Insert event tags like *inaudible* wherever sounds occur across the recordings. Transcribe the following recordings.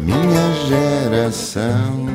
Minha geração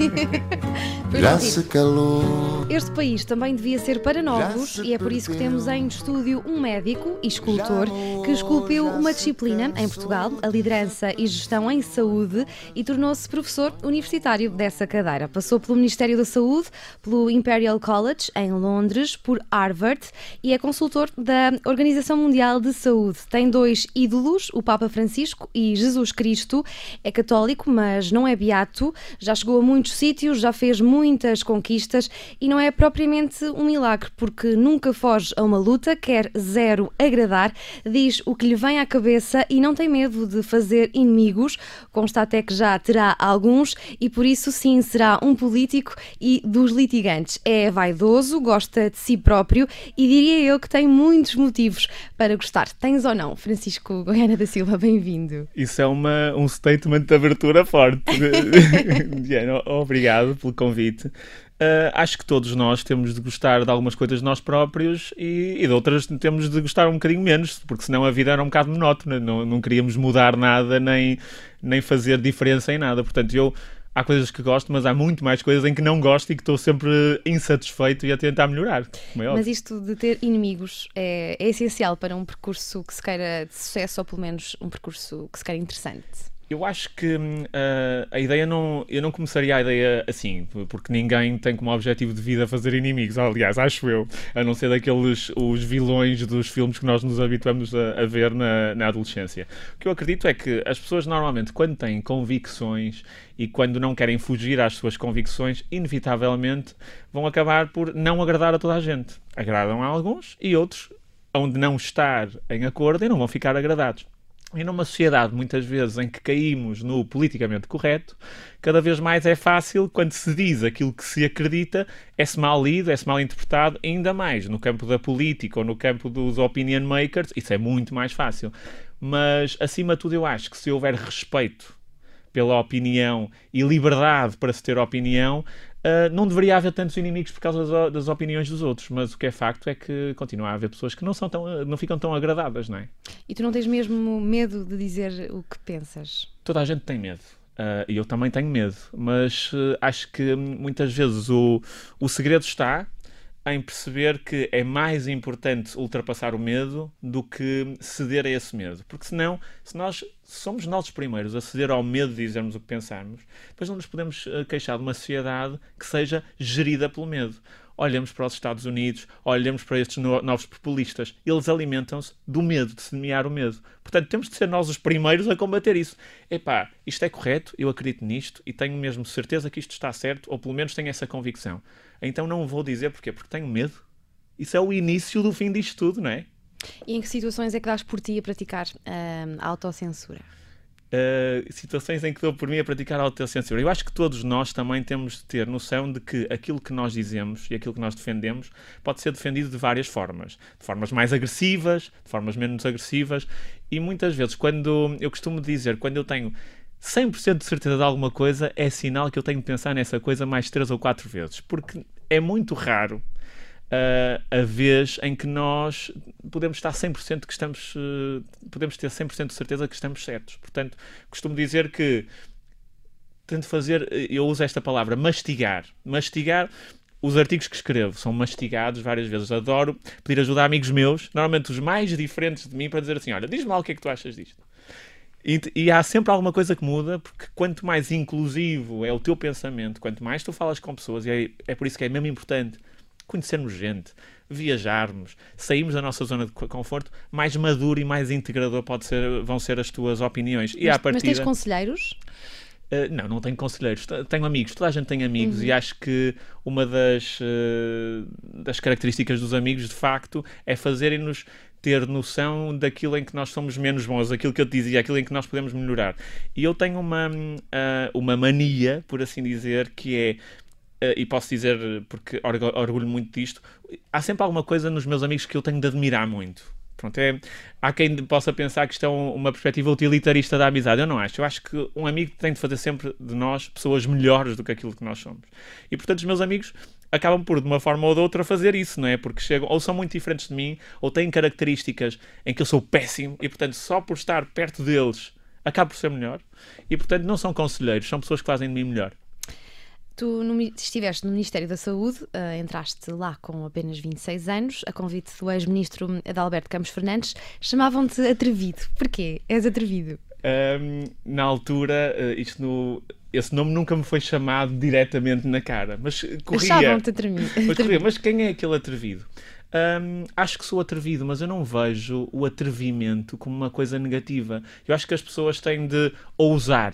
*laughs* já se calou. Este país também devia ser para novos e é por isso que temos em estúdio um médico e escultor que esculpiu uma disciplina em Portugal, a liderança e gestão em saúde, e tornou-se professor universitário dessa cadeira. Passou pelo Ministério da Saúde, pelo Imperial College em Londres, por Harvard e é consultor da Organização Mundial de Saúde. Tem dois ídolos, o Papa Francisco e Jesus Cristo. É católico, mas não é beato. Já chegou a muitos sítios, já fez muitas conquistas e não é propriamente um milagre, porque nunca foge a uma luta, quer zero agradar, diz o que lhe vem à cabeça e não tem medo de fazer inimigos. Consta até que já terá alguns e por isso sim será um político e dos litigantes. É vaidoso, gosta de si próprio e diria eu que tem muitos motivos para gostar. Tens ou não, Francisco Goiana da Silva? Bem-vindo. Isso é uma, um statement de abertura forte. *laughs* Diana, obrigado pelo convite. Uh, acho que todos nós temos de gostar de algumas coisas de nós próprios e, e, de outras temos de gostar um bocadinho menos, porque senão a vida era um bocado monótona, não, não queríamos mudar nada nem, nem fazer diferença em nada. Portanto, eu há coisas que gosto, mas há muito mais coisas em que não gosto e que estou sempre insatisfeito e a tentar melhorar. É mas isto de ter inimigos é, é essencial para um percurso que se queira de sucesso ou pelo menos um percurso que se queira interessante. Eu acho que uh, a ideia não. Eu não começaria a ideia assim, porque ninguém tem como objetivo de vida fazer inimigos. Aliás, acho eu. A não ser daqueles os vilões dos filmes que nós nos habituamos a, a ver na, na adolescência. O que eu acredito é que as pessoas normalmente, quando têm convicções e quando não querem fugir às suas convicções, inevitavelmente vão acabar por não agradar a toda a gente. Agradam a alguns e outros, onde não estar em acordo, e não vão ficar agradados. E numa sociedade, muitas vezes, em que caímos no politicamente correto, cada vez mais é fácil, quando se diz aquilo que se acredita, é-se mal lido, é-se mal interpretado, ainda mais no campo da política ou no campo dos opinion makers, isso é muito mais fácil. Mas, acima de tudo, eu acho que se houver respeito pela opinião e liberdade para se ter opinião, Uh, não deveria haver tantos inimigos por causa das, das, opiniões dos outros, mas o que é facto é que continua a haver pessoas que não, são tão, não ficam tão agradadas, não é? E tu não tens mesmo medo de dizer o que pensas? Toda a gente tem medo. Uh, e eu também tenho medo, mas uh, acho que muitas vezes o, o segredo está em perceber que é mais importante ultrapassar o medo do que ceder a esse medo. Porque senão, se nós somos nós os primeiros a ceder ao medo de dizermos o que pensarmos, depois não nos podemos eh, queixar de uma sociedade que seja gerida pelo medo. Olhamos para os Estados Unidos, olhamos para estes novos populistas. Eles alimentam-se do medo, de semear o medo. Portanto, temos de ser nós os primeiros a combater isso. Epá, isto é correto, eu acredito nisto e tenho mesmo certeza que isto está certo, ou pelo menos tenho essa convicção. Então não vou dizer porquê, porque tenho medo. Isso é o início do fim disto tudo, não é? E em que situações é que dás por ti a praticar a autocensura? Uh, situações em que dou por mim a praticar autocensura. Eu acho que todos nós também temos de ter noção de que aquilo que nós dizemos e aquilo que nós defendemos pode ser defendido de várias formas. De formas mais agressivas, de formas menos agressivas. E muitas vezes, quando eu costumo dizer, quando eu tenho 100% de certeza de alguma coisa, é sinal que eu tenho de pensar nessa coisa mais três ou quatro vezes. Porque é muito raro uh, a vez em que nós podemos estar 100% que estamos, uh, podemos ter 100% de certeza que estamos certos. Portanto, costumo dizer que tento fazer, eu uso esta palavra, mastigar. Mastigar os artigos que escrevo são mastigados várias vezes. Adoro pedir ajuda a amigos meus, normalmente os mais diferentes de mim, para dizer assim: olha, diz-me lá o que é que tu achas disto. E, e, há sempre alguma coisa que muda, porque quanto mais inclusivo é o teu pensamento, quanto mais tu falas com pessoas, e é, é por isso que é mesmo importante conhecermos gente, viajarmos, sairmos da nossa zona de conforto, mais maduro e mais integrador pode ser, vão ser as tuas opiniões. E mas, partida, mas tens conselheiros? Uh, não, não tenho conselheiros. Tenho amigos. Toda a gente tem amigos uhum. e acho que uma das, uh, das características dos amigos, de facto, é fazerem-nos ter noção daquilo em que nós somos menos bons, aquilo que eu te dizia, aquilo em que nós podemos melhorar. E eu tenho uma, uh, uma mania, por assim dizer, que é e posso dizer, porque orgulho muito disto, há sempre alguma coisa nos meus amigos que eu tenho de admirar muito. Pronto, é, há quem possa pensar que isto é um, uma perspectiva utilitarista da amizade. Eu não acho. Eu acho que um amigo tem de fazer sempre de nós pessoas melhores do que aquilo que nós somos. E portanto, os meus amigos acabam por, de uma forma ou de outra, fazer isso, não é? Porque chegam, ou são muito diferentes de mim, ou têm características em que eu sou péssimo, e portanto, só por estar perto deles acabo por ser melhor e, portanto, não são conselheiros, são pessoas que fazem de mim melhor. Tu no, estiveste no Ministério da Saúde, uh, entraste lá com apenas 26 anos, a convite do ex-ministro Adalberto Campos Fernandes, chamavam-te atrevido. Porquê? És atrevido? Um, na altura, uh, isto no, esse nome nunca me foi chamado diretamente na cara, mas corria. Achavam-te atrevido. Mas, corria. mas quem é aquele atrevido? Um, acho que sou atrevido, mas eu não vejo o atrevimento como uma coisa negativa. Eu acho que as pessoas têm de ousar.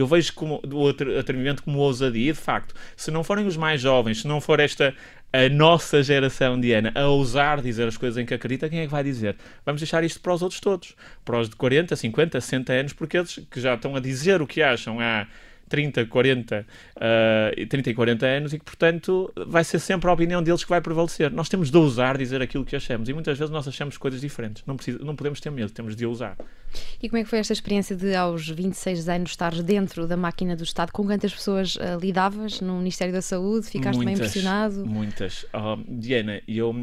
Eu vejo como, o atrevimento como ousadia, de facto. Se não forem os mais jovens, se não for esta a nossa geração de Ana a ousar dizer as coisas em que acredita, quem é que vai dizer? Vamos deixar isto para os outros todos. Para os de 40, 50, 60 anos, porque eles que já estão a dizer o que acham há 30, 40, uh, 30 e 40 anos e que, portanto, vai ser sempre a opinião deles que vai prevalecer. Nós temos de ousar dizer aquilo que achamos e muitas vezes nós achamos coisas diferentes. Não, precisa, não podemos ter medo, temos de ousar. E como é que foi esta experiência de, aos 26 anos, estares dentro da máquina do Estado? Com quantas pessoas uh, lidavas no Ministério da Saúde? Ficaste muitas, bem impressionado? Muitas. Uh, Diana, eu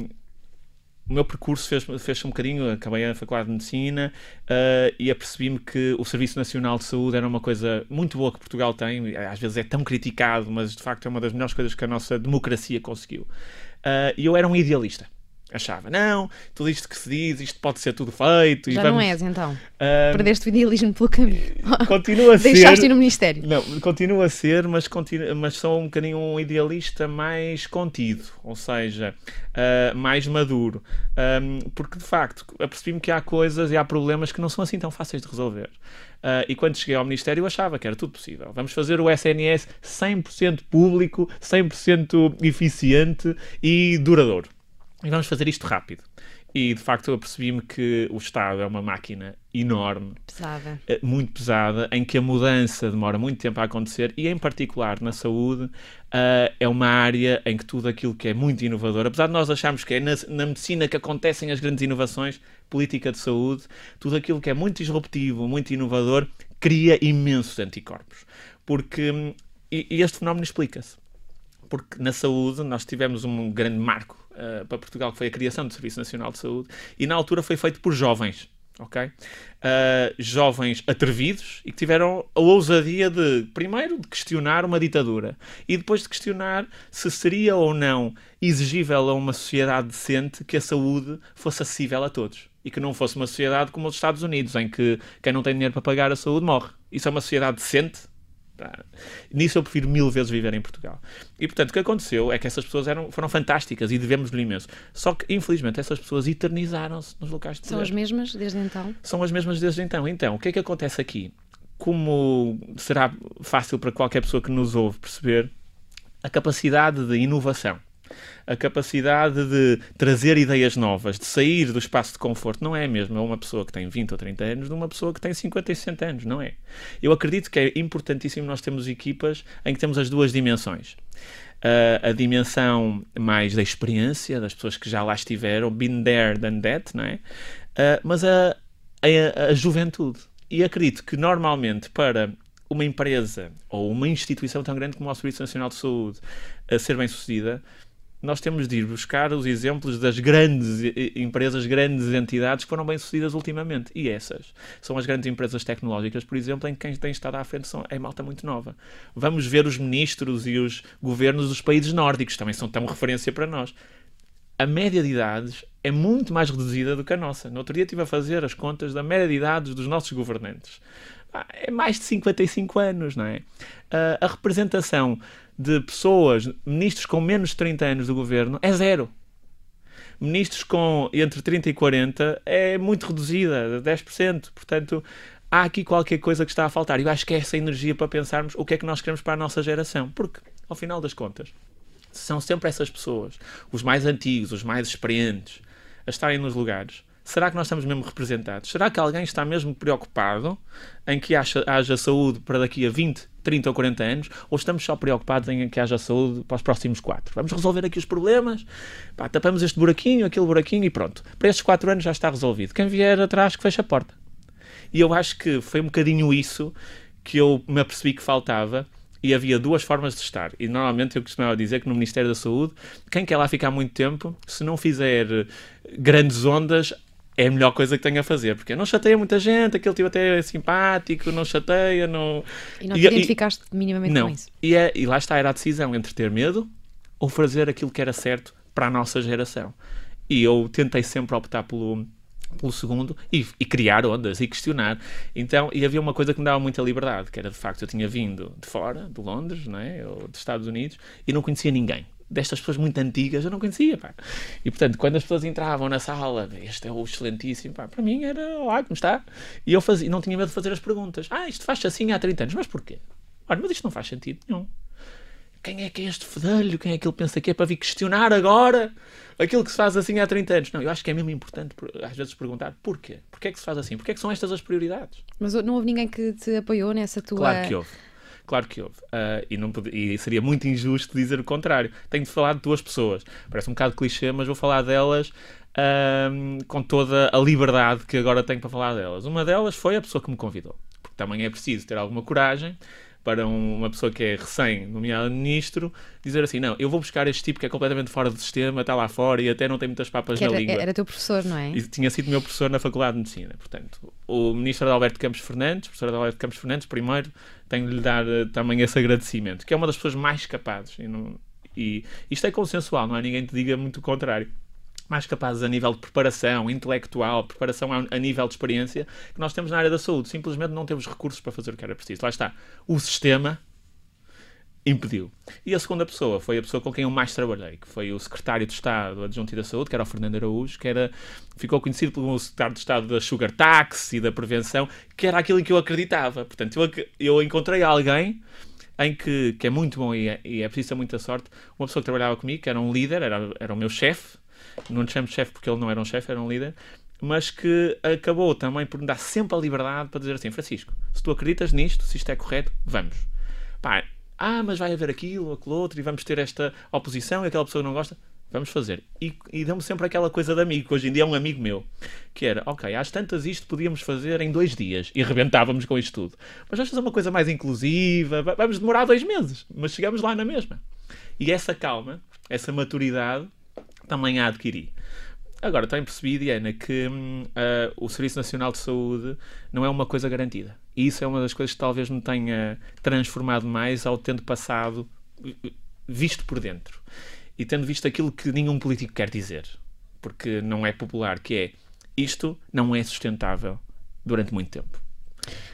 o meu percurso fez-se fez um bocadinho, acabei a Faculdade de Medicina uh, e apercebi-me que o Serviço Nacional de Saúde era uma coisa muito boa que Portugal tem, às vezes é tão criticado, mas de facto é uma das melhores coisas que a nossa democracia conseguiu. Uh, e eu era um idealista achava, não, tudo isto que se diz, isto pode ser tudo feito. Já vamos... não és, então. Uh, Perdeste o idealismo pelo caminho. *laughs* Continua a *laughs* ser. Deixaste no Ministério. Não, continua a ser, mas, continua, mas sou um bocadinho um idealista mais contido, ou seja, uh, mais maduro. Um, porque, de facto, apercebi-me que há coisas e há problemas que não são assim tão fáceis de resolver. Uh, e quando cheguei ao Ministério, eu achava que era tudo possível. Vamos fazer o SNS 100% público, 100% eficiente e duradouro e vamos fazer isto rápido. E de facto eu percebi-me que o Estado é uma máquina enorme, pesada. Eh, muito pesada, em que a mudança demora muito tempo a acontecer e, em particular, na saúde, uh, é uma área em que tudo aquilo que é muito inovador, apesar de nós acharmos que é na, na, medicina que acontecem as grandes inovações, política de saúde, tudo aquilo que é muito disruptivo, muito inovador, cria imensos anticorpos. Porque, hum, e, e este fenómeno explica-se. Porque na saúde nós tivemos um grande marco uh, para Portugal, que foi a criação do Serviço Nacional de Saúde, e na altura foi feito por jovens. ok? Uh, jovens atrevidos e que tiveram a ousadia de, primeiro, de questionar uma ditadura e depois de questionar se seria ou não exigível a uma sociedade decente que a saúde fosse acessível a todos e que não fosse uma sociedade como os Estados Unidos, em que quem não tem dinheiro para pagar a saúde morre. Isso é uma sociedade decente? Nisso eu prefiro mil vezes viver em Portugal. E portanto, o que aconteceu é que essas pessoas eram, foram fantásticas e devemos-lhe imenso. Só que, infelizmente, essas pessoas eternizaram-se nos locais de poder. São as mesmas desde então? São as mesmas desde então. Então, o que é que acontece aqui? Como será fácil para qualquer pessoa que nos ouve perceber, a capacidade de inovação a capacidade de trazer ideias novas, de sair do espaço de conforto, não é a mesma uma pessoa que tem 20 ou 30 anos de uma pessoa que tem 50 e 60 anos, não é? Eu acredito que é importantíssimo nós termos equipas em que temos as duas dimensões. Uh, a dimensão mais da experiência, das pessoas que já lá estiveram, been there, done that, não é? Uh, mas a, a, a juventude. E acredito que normalmente para uma empresa ou uma instituição tão grande como o Serviço Nacional de Saúde a ser bem sucedida, nós temos de ir buscar os exemplos das grandes empresas, grandes entidades que foram bem-sucedidas ultimamente. E essas são as grandes empresas tecnológicas, por exemplo, em que quem tem estado à frente são, é malta muito nova. Vamos ver os ministros e os governos dos países nórdicos, também são tão referência para nós. A média de idades é muito mais reduzida do que a nossa. No outro dia estive a fazer as contas da média de idades dos nossos governantes. É mais de 55 anos, não é? Uh, a representação de pessoas, ministros com menos de 30 anos do governo, é zero. Ministros com entre 30 e 40 é muito reduzida, 10%. Portanto, há aqui qualquer coisa que está a faltar. Eu acho que é essa energia para pensarmos o que é que nós queremos para a nossa geração. Porque, ao final das contas, são sempre essas pessoas, os mais antigos, os mais experientes, a estarem nos lugares. Será que nós estamos mesmo representados? Será que alguém está mesmo preocupado em que haja, haja saúde para daqui a 20, 30 ou 40 anos, ou estamos só preocupados em que haja saúde para os próximos 4? Vamos resolver aqui os problemas, pá, tapamos este buraquinho, aquele buraquinho e pronto. Para estes 4 anos já está resolvido. Quem vier atrás que fecha a porta. E eu acho que foi um bocadinho isso que eu me apercebi que faltava e havia duas formas de estar. E normalmente eu costumava dizer que no Ministério da Saúde, quem quer lá ficar muito tempo, se não fizer grandes ondas, é a melhor coisa que tenho a fazer, porque não chateia muita gente, aquele tipo até é simpático, não chateia, não... E não te identificaste minimamente não. com isso? E, é, e lá está, era a decisão entre ter medo ou fazer aquilo que era certo para a nossa geração. E eu tentei sempre optar pelo, pelo segundo e, e, criar ondas e questionar. Então, e havia uma coisa que me dava muita liberdade, que era de facto eu tinha vindo de fora, de Londres, não é? ou dos Estados Unidos, e não conhecia ninguém. Destas pessoas muito antigas eu não conhecia, pá. E portanto, quando as pessoas entravam na sala, este é o excelentíssimo, pá, para mim era, olá, como está? E eu fazia, não tinha medo de fazer as perguntas. Ah, isto faz assim há 30 anos, mas porquê? Olha, mas isto não faz sentido nenhum quem é que é este fedelho? Quem é que ele pensa que é para vir questionar agora aquilo que se faz assim há 30 anos? Não, eu acho que é mesmo importante às vezes perguntar porquê? Porquê é que se faz assim? Porquê é que são estas as prioridades? Mas não houve ninguém que te apoiou nessa tua... Claro que houve. Claro que houve. Uh, e, não e seria muito injusto dizer o contrário. Tenho de falar de duas pessoas. Parece um bocado clichê, mas vou falar delas uh, com toda a liberdade que agora tenho para falar delas. Uma delas foi a pessoa que me convidou. Porque também é preciso ter alguma coragem para uma pessoa que é recém-nomeada ministro, dizer assim: não, eu vou buscar este tipo que é completamente fora do sistema, está lá fora e até não tem muitas papas que na era, língua. Era teu professor, não é? E tinha sido meu professor na Faculdade de Medicina. Portanto, o ministro Alberto Campos Fernandes, professor Alberto Campos Fernandes, primeiro, tenho de lhe dar uh, também esse agradecimento, que é uma das pessoas mais capazes. E, não, e isto é consensual, não há ninguém que diga muito o contrário mais capazes a nível de preparação intelectual, preparação a, nível de experiência, que nós temos na área da saúde. Simplesmente não temos recursos para fazer o que era preciso. Lá está. O sistema impediu. E a segunda pessoa foi a pessoa com quem eu mais trabalhei, que foi o secretário de Estado adjunto da Saúde, que era o Fernando Araújo, que era, ficou conhecido como secretário de Estado da Sugar Tax e da Prevenção, que era aquilo em que eu acreditava. Portanto, eu, eu encontrei alguém em que, que é muito bom e é, e é preciso muita sorte, uma pessoa que trabalhava comigo, que era um líder, era, era o meu chefe, não lhe chamo chefe porque ele não era um chefe, era um líder, mas que acabou também por me dar sempre a liberdade para dizer assim, Francisco, se tu acreditas nisto, se isto é correto, vamos. Pá, ah, mas vai haver aquilo, aquilo outro, e vamos ter esta oposição e aquela pessoa não gosta. Vamos fazer. E, e deu-me sempre aquela coisa de amigo, que hoje em dia é um amigo meu, que era, ok, às tantas isto podíamos fazer em dois dias e rebentávamos com isto tudo. Mas vamos fazer uma coisa mais inclusiva, vamos demorar dois meses, mas chegamos lá na mesma. E essa calma, essa maturidade, também a adquiri. Agora, tenho percebido, Diana, que uh, o Serviço Nacional de Saúde não é uma coisa garantida. E isso é uma das coisas que talvez me tenha transformado mais ao tendo passado, visto por dentro. E tendo visto aquilo que nenhum político quer dizer. Porque não é popular, que é isto não é sustentável durante muito tempo.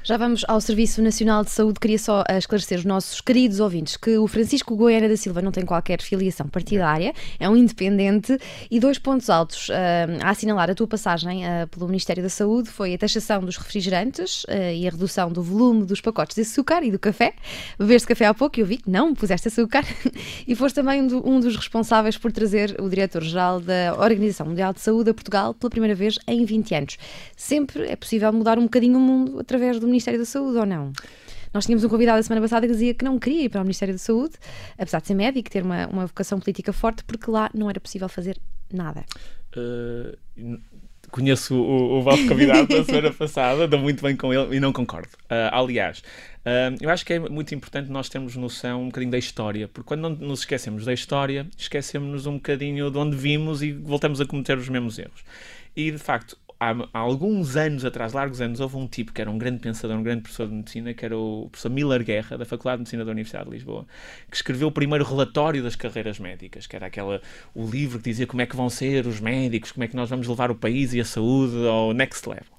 Já vamos ao Serviço Nacional de Saúde. Queria só eh, esclarecer os nossos queridos ouvintes que o Francisco Goiânia da Silva não tem qualquer filiação partidária, é um independente e dois pontos altos uh, a assinalar a tua passagem uh, pelo Ministério da Saúde foi a taxação dos refrigerantes uh, e a redução do volume dos pacotes de açúcar e do café. Bebeste café há pouco e eu vi que não puseste açúcar *laughs* e foste também um, do, um dos responsáveis por trazer o diretor-geral da Organização Mundial de Saúde a Portugal pela primeira vez em 20 anos. Sempre é possível mudar um bocadinho o mundo através do Ministério da Saúde ou não? Nós tínhamos um convidado a semana passada que dizia que não queria ir para o Ministério da Saúde, apesar de ser médico, ter uma, uma vocação política forte, porque lá não era possível fazer nada. Uh, conheço o, o vosso convidado da semana *laughs* passada, dou muito bem com ele e não concordo. Uh, aliás, uh, eu acho que é muito importante nós termos noção um bocadinho da história, porque quando não nos esquecemos da história, esquecemos um bocadinho de onde vimos e voltamos a cometer os mesmos erros. E de facto, há, há, alguns anos atrás, largos anos, houve um tipo que era um grande pensador, um grande professor de medicina, que era o professor Miller Guerra, da Faculdade de Medicina da Universidade de Lisboa, que escreveu o primeiro relatório das carreiras médicas, que era aquela, o livro que dizia como é que vão ser os médicos, como é que nós vamos levar o país e a saúde ao next level.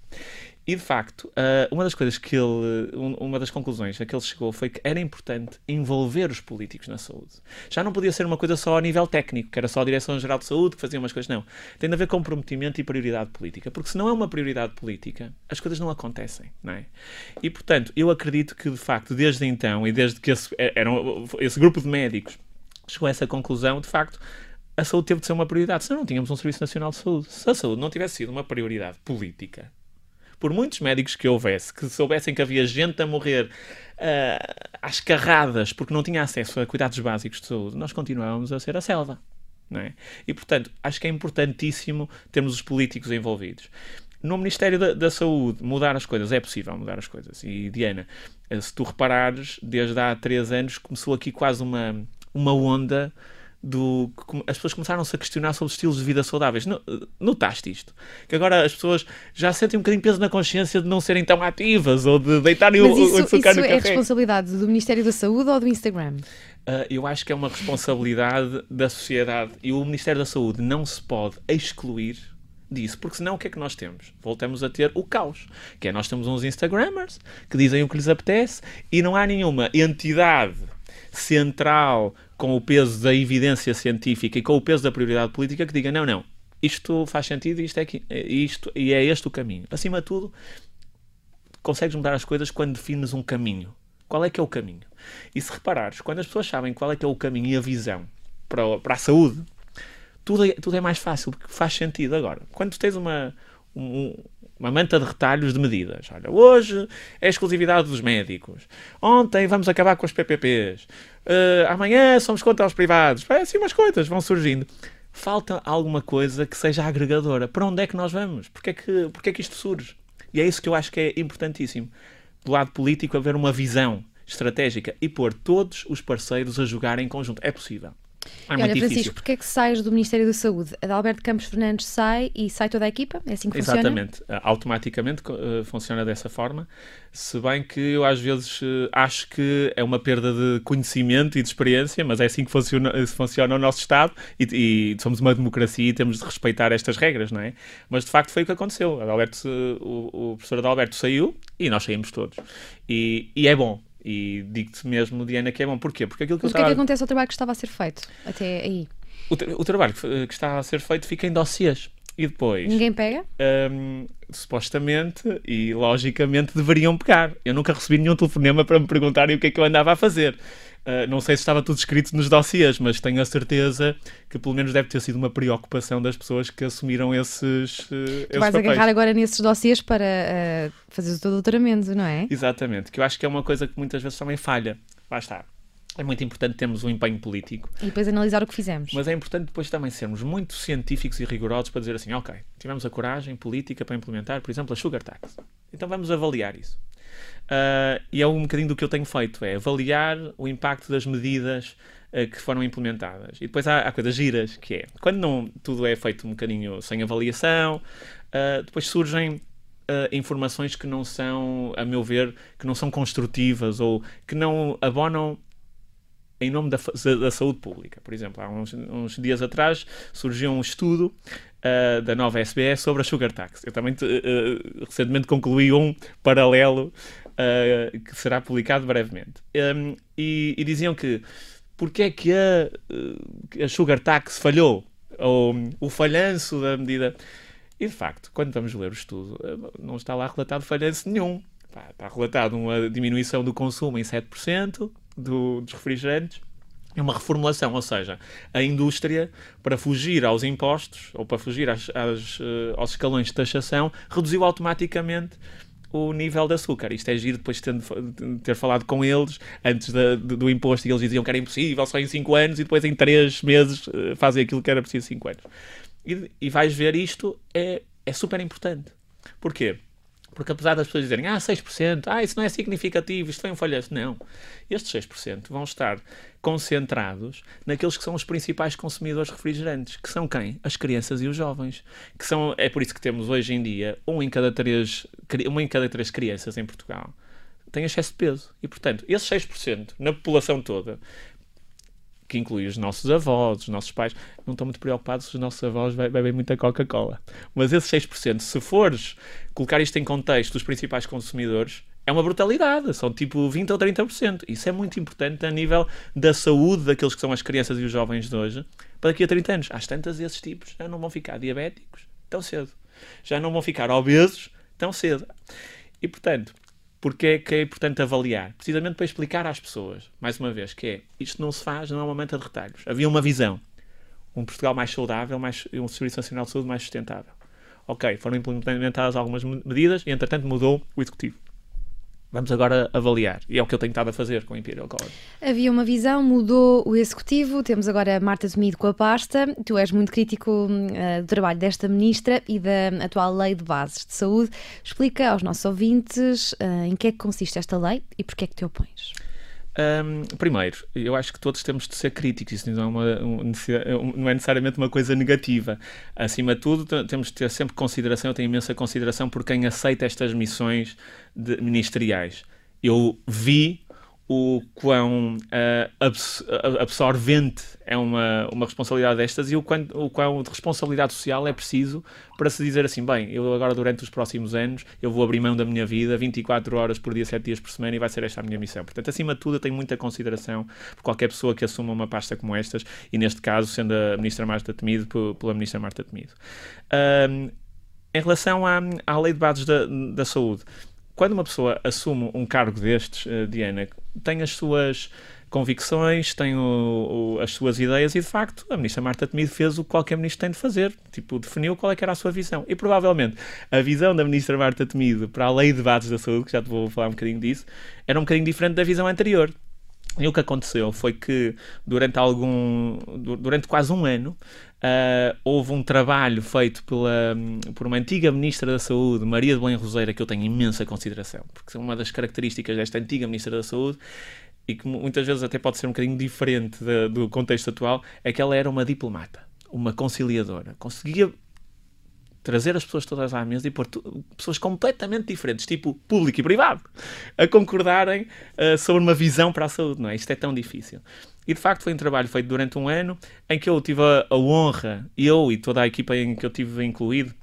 E de facto, uh, uma das coisas que ele, uma das conclusões a que ele chegou foi que era importante envolver os políticos na saúde. Já não podia ser uma coisa só a nível técnico, que era só a Direção-Geral de Saúde que fazia umas coisas, não. Tem de haver comprometimento e prioridade política, porque se não é uma prioridade política, as coisas não acontecem, não é? E portanto, eu acredito que de facto, desde então, e desde que esse, eh, era, esse grupo de médicos chegou a essa conclusão, de facto, a saúde teve de ser uma prioridade. Senão não tínhamos um Serviço Nacional de Saúde. Se a saúde não tivesse sido uma prioridade política, por muitos médicos que houvesse, que soubessem que havia gente a morrer uh, às carradas porque não tinha acesso a cuidados básicos de saúde, nós continuávamos a ser a selva. Não é? E, portanto, acho que é importantíssimo termos os políticos envolvidos. No Ministério da, da, Saúde, mudar as coisas, é possível mudar as coisas. E, Diana, se tu reparares, desde há três anos começou aqui quase uma, uma onda do as pessoas começaram-se a questionar sobre estilos de vida saudáveis. Notaste isto? Que agora as pessoas já sentem um bocadinho peso na consciência de não serem tão ativas ou de deitarem Mas isso, o, o açúcar isso no é café. responsabilidade do Ministério da Saúde ou do Instagram? Uh, eu acho que é uma responsabilidade da sociedade e o Ministério da Saúde não se pode excluir disso, porque senão o que é que nós temos? Voltamos a ter o caos, que é nós temos uns Instagrammers que dizem o que lhes apetece e não há nenhuma entidade central com o peso da evidência científica e com o peso da prioridade política que diga não, não, isto faz sentido isto é, isto, e é este o caminho. Acima de tudo, consegues mudar as coisas quando defines um caminho. Qual é que é o caminho? E se reparares, quando as pessoas sabem qual é que é o caminho e a visão para, para a saúde, tudo é, tudo é mais fácil, porque faz sentido agora. Quando tens uma, um, uma manta de retalhos de medidas. Olha, hoje é exclusividade dos médicos. Ontem vamos acabar com os PPPs. Uh, amanhã somos contra os privados. É assim umas coisas vão surgindo. Falta alguma coisa que seja agregadora. Para onde é que nós vamos? Porquê é que, porquê é que isto surge? E é isso que eu acho que é importantíssimo. Do lado político, haver uma visão estratégica e pôr todos os parceiros a jogar em conjunto. É possível. É olha, Francisco, porquê é que sais do Ministério da Saúde? Adalberto Campos Fernandes sai e sai toda a equipa? É assim que funciona? Exatamente. Uh, automaticamente uh, funciona dessa forma. Se bem que eu às vezes uh, acho que é uma perda de conhecimento e de experiência, mas é assim que funciona, funciona o nosso Estado e, e, somos uma democracia e temos de respeitar estas regras, não é? Mas de facto foi o que aconteceu. Adalberto, o, o professor Adalberto saiu e nós saímos todos. E, e é bom e digo-te mesmo, Diana, que é bom. Porquê? Porque aquilo que Mas o que é que acontece ao trabalho que estava a ser feito até aí? O, tra o trabalho que, que, está a ser feito fica em dossiês. E depois. Ninguém pega? Um, supostamente e logicamente deveriam pegar. Eu nunca recebi nenhum telefonema para me perguntarem o que é que eu andava a fazer. Uh, não sei se estava tudo escrito nos dossiês, mas tenho a certeza que pelo menos deve ter sido uma preocupação das pessoas que assumiram esses. Uh, tu esses vais papéis. agarrar agora nesses dossiês para uh, fazer o teu doutoramento, não é? Exatamente, que eu acho que é uma coisa que muitas vezes também falha. Lá está. É muito importante termos um empenho político. E depois analisar o que fizemos. Mas é importante depois também sermos muito científicos e rigorosos para dizer assim: ok, tivemos a coragem política para implementar, por exemplo, a Sugar Tax. Então vamos avaliar isso. Uh, e é um bocadinho do que eu tenho feito, é avaliar o impacto das medidas uh, que foram implementadas. E depois há, há, coisas giras, que é, quando não, tudo é feito um bocadinho sem avaliação, uh, depois surgem informações que não são, a meu ver, que não são construtivas ou que não abonam em nome da, da, saúde pública. Por exemplo, há uns, uns dias atrás surgiu um estudo uh, da nova SBS sobre a Sugar Tax. Eu também uh, recentemente concluí um paralelo uh, que será publicado brevemente. Um, e, e, diziam que porque é que a, a Sugar Tax falhou? Ou o falhanço da medida. E de facto, quando vamos ler o estudo, não está lá relatado falhanço nenhum. Está relatado uma diminuição do consumo em 7% do, dos refrigerantes é uma reformulação, ou seja, a indústria, para fugir aos impostos ou para fugir às, às, aos escalões de taxação, reduziu automaticamente o nível de açúcar. Isto é giro depois de ter falado com eles antes da, do, imposto e eles diziam que era impossível só em 5 anos e depois em 3 meses uh, fazem aquilo que era preciso 5 anos. E, e vais ver isto é, é super importante. Porquê? Porque apesar das pessoas dizerem, ah, 6%, ah, isso não é significativo, isto foi um falhanço. Não. Estes 6% vão estar concentrados naqueles que são os principais consumidores refrigerantes, que são quem? As crianças e os jovens. Que são, é por isso que temos hoje em dia um em cada três, uma em cada três crianças em Portugal tem excesso de peso. E, portanto, esses 6% na população toda que inclui os nossos avós, os nossos pais, não estão muito preocupados se os nossos avós bebem muita Coca-Cola. Mas esses 6%, se fores colocar isto em contexto dos principais consumidores, é uma brutalidade, são tipo 20% ou 30%. Isso é muito importante a nível da saúde daqueles que são as crianças e os jovens de hoje, para daqui a 30 anos. Às tantas, esses tipos já não vão ficar diabéticos tão cedo, já não vão ficar obesos tão cedo. E portanto, porque é que é importante avaliar? Precisamente para explicar às pessoas, mais uma vez, que é isto não se faz, não é uma manta de retalhos. Havia uma visão. Um Portugal mais saudável, mais, um Serviço Nacional de Saúde mais sustentável. Ok, foram implementadas algumas medidas e, entretanto, mudou o Executivo. Vamos agora avaliar. E é o que eu tenho estado a fazer com o Imperial College. Havia uma visão, mudou o executivo. Temos agora a Marta Temido com a pasta. Tu és muito crítico uh, do trabalho desta ministra e da atual Lei de Bases de Saúde. Explica aos nossos ouvintes uh, em que é que consiste esta lei e porquê é que te opões. Um, primeiro, eu acho que todos temos de ser críticos, isso não é, uma, não é necessariamente uma coisa negativa. Acima de tudo, temos de ter sempre consideração, eu tenho imensa consideração por quem aceita estas missões de, ministeriais. Eu vi o quão uh, abs absorvente é uma, uma responsabilidade destas e o quão, o quão de responsabilidade social é preciso para se dizer assim, bem, eu agora durante os próximos anos eu vou abrir mão da minha vida 24 horas por dia, 7 dias por semana e vai ser esta a minha missão. Portanto, acima de tudo, eu tenho muita consideração por qualquer pessoa que assuma uma pasta como estas e neste caso sendo a Ministra Marta Temido pela Ministra Marta Temido. Um, em relação à, à Lei de Bases da, da Saúde, quando uma pessoa assume um cargo destes, uh, Diana, tem as suas convicções, tem o, o, as suas ideias e, de facto, a ministra Marta Temido fez o que qualquer ministro tem de fazer. Tipo, definiu qual é era a sua visão. E, provavelmente, a visão da ministra Marta Temido para a lei de debates da saúde, que já te vou falar um bocadinho disso, era um bocadinho diferente da visão anterior. E o que aconteceu foi que durante algum durante quase um ano uh, houve um trabalho feito pela, por uma antiga ministra da Saúde, Maria de Belém Roseira, que eu tenho imensa consideração, porque uma das características desta antiga ministra da Saúde e que muitas vezes até pode ser um bocadinho diferente de, do contexto atual, é que ela era uma diplomata, uma conciliadora. Conseguia trazer as pessoas todas à mesa e pôr pessoas completamente diferentes, tipo público e privado, a concordarem uh, sobre uma visão para a saúde, não é? Isto é tão difícil. E de facto foi um trabalho feito durante um ano em que eu tive a, honra, eu e toda a equipa em que eu tive incluído,